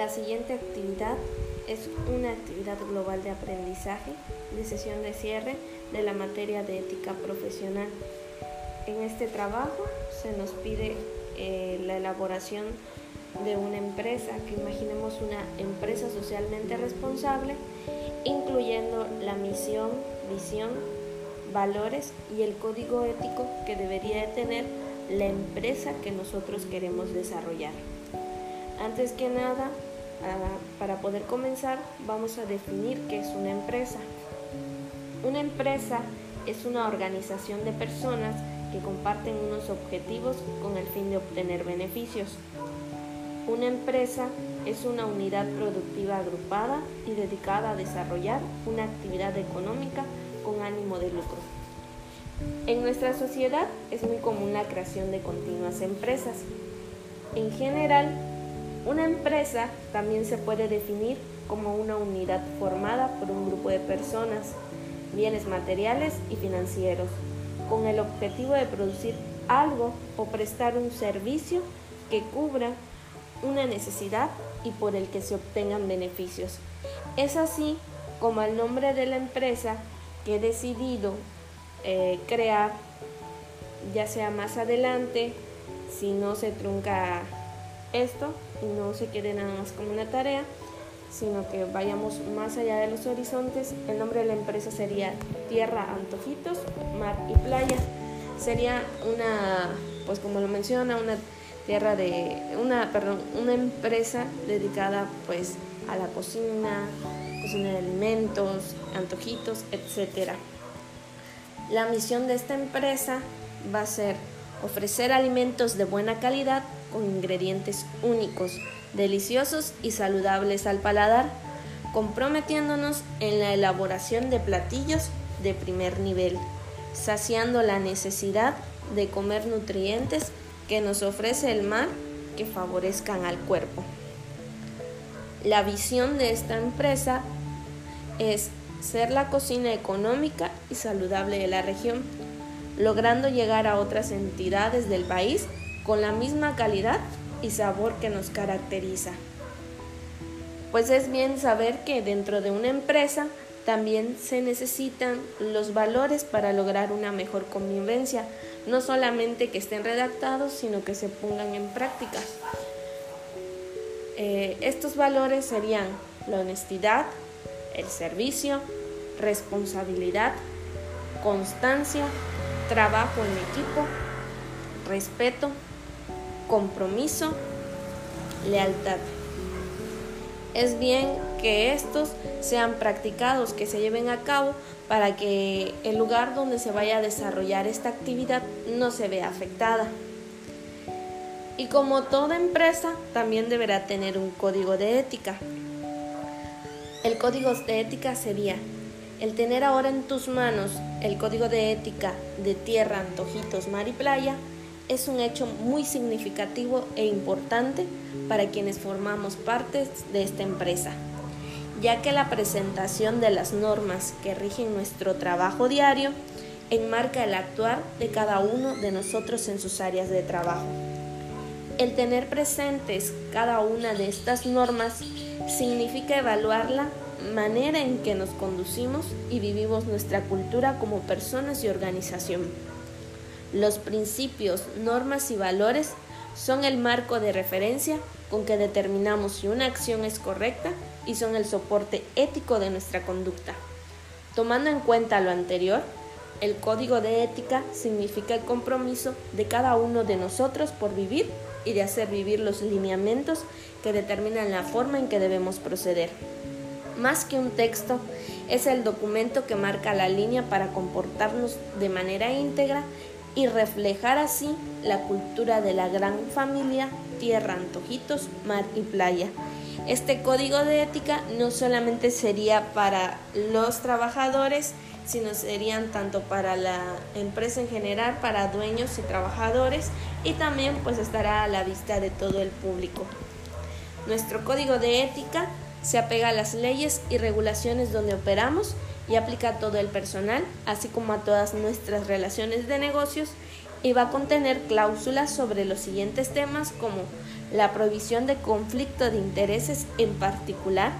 La siguiente actividad es una actividad global de aprendizaje de sesión de cierre de la materia de ética profesional. En este trabajo se nos pide eh, la elaboración de una empresa, que imaginemos una empresa socialmente responsable, incluyendo la misión, visión, valores y el código ético que debería de tener la empresa que nosotros queremos desarrollar. Antes que nada, para poder comenzar, vamos a definir qué es una empresa. Una empresa es una organización de personas que comparten unos objetivos con el fin de obtener beneficios. Una empresa es una unidad productiva agrupada y dedicada a desarrollar una actividad económica con ánimo de lucro. En nuestra sociedad es muy común la creación de continuas empresas. En general, una empresa también se puede definir como una unidad formada por un grupo de personas, bienes materiales y financieros, con el objetivo de producir algo o prestar un servicio que cubra una necesidad y por el que se obtengan beneficios. Es así como el nombre de la empresa que he decidido eh, crear, ya sea más adelante, si no se trunca esto y no se quede nada más como una tarea, sino que vayamos más allá de los horizontes. El nombre de la empresa sería Tierra Antojitos, Mar y Playa. Sería una, pues como lo menciona, una tierra de una, perdón, una empresa dedicada pues a la cocina, cocina de alimentos, antojitos, etcétera. La misión de esta empresa va a ser ofrecer alimentos de buena calidad con ingredientes únicos, deliciosos y saludables al paladar, comprometiéndonos en la elaboración de platillos de primer nivel, saciando la necesidad de comer nutrientes que nos ofrece el mar que favorezcan al cuerpo. La visión de esta empresa es ser la cocina económica y saludable de la región, logrando llegar a otras entidades del país con la misma calidad y sabor que nos caracteriza. Pues es bien saber que dentro de una empresa también se necesitan los valores para lograr una mejor convivencia, no solamente que estén redactados, sino que se pongan en práctica. Eh, estos valores serían la honestidad, el servicio, responsabilidad, constancia, trabajo en equipo, respeto, compromiso, lealtad. Es bien que estos sean practicados, que se lleven a cabo para que el lugar donde se vaya a desarrollar esta actividad no se vea afectada. Y como toda empresa, también deberá tener un código de ética. El código de ética sería el tener ahora en tus manos el código de ética de tierra, antojitos, mar y playa es un hecho muy significativo e importante para quienes formamos parte de esta empresa, ya que la presentación de las normas que rigen nuestro trabajo diario enmarca el actuar de cada uno de nosotros en sus áreas de trabajo. El tener presentes cada una de estas normas significa evaluar la manera en que nos conducimos y vivimos nuestra cultura como personas y organización. Los principios, normas y valores son el marco de referencia con que determinamos si una acción es correcta y son el soporte ético de nuestra conducta. Tomando en cuenta lo anterior, el código de ética significa el compromiso de cada uno de nosotros por vivir y de hacer vivir los lineamientos que determinan la forma en que debemos proceder. Más que un texto, es el documento que marca la línea para comportarnos de manera íntegra y reflejar así la cultura de la gran familia tierra, antojitos, mar y playa. Este código de ética no solamente sería para los trabajadores, sino serían tanto para la empresa en general, para dueños y trabajadores y también pues estará a la vista de todo el público. Nuestro código de ética se apega a las leyes y regulaciones donde operamos y aplica a todo el personal, así como a todas nuestras relaciones de negocios y va a contener cláusulas sobre los siguientes temas como la prohibición de conflicto de intereses en particular,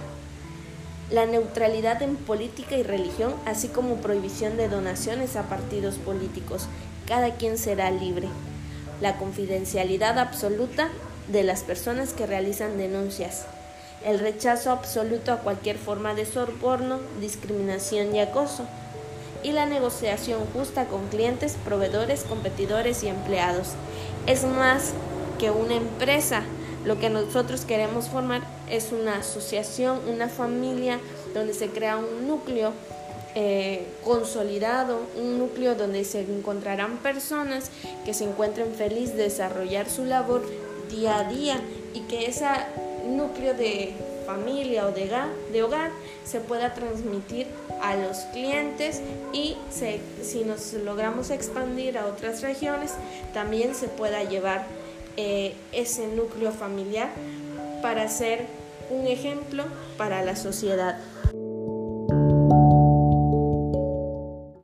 la neutralidad en política y religión, así como prohibición de donaciones a partidos políticos. Cada quien será libre. La confidencialidad absoluta de las personas que realizan denuncias. El rechazo absoluto a cualquier forma de soborno, discriminación y acoso. Y la negociación justa con clientes, proveedores, competidores y empleados. Es más que una empresa lo que nosotros queremos formar es una asociación, una familia donde se crea un núcleo eh, consolidado, un núcleo donde se encontrarán personas que se encuentren felices de desarrollar su labor día a día y que ese núcleo de familia o de hogar, se pueda transmitir a los clientes y si nos logramos expandir a otras regiones también se pueda llevar eh, ese núcleo familiar para ser un ejemplo para la sociedad.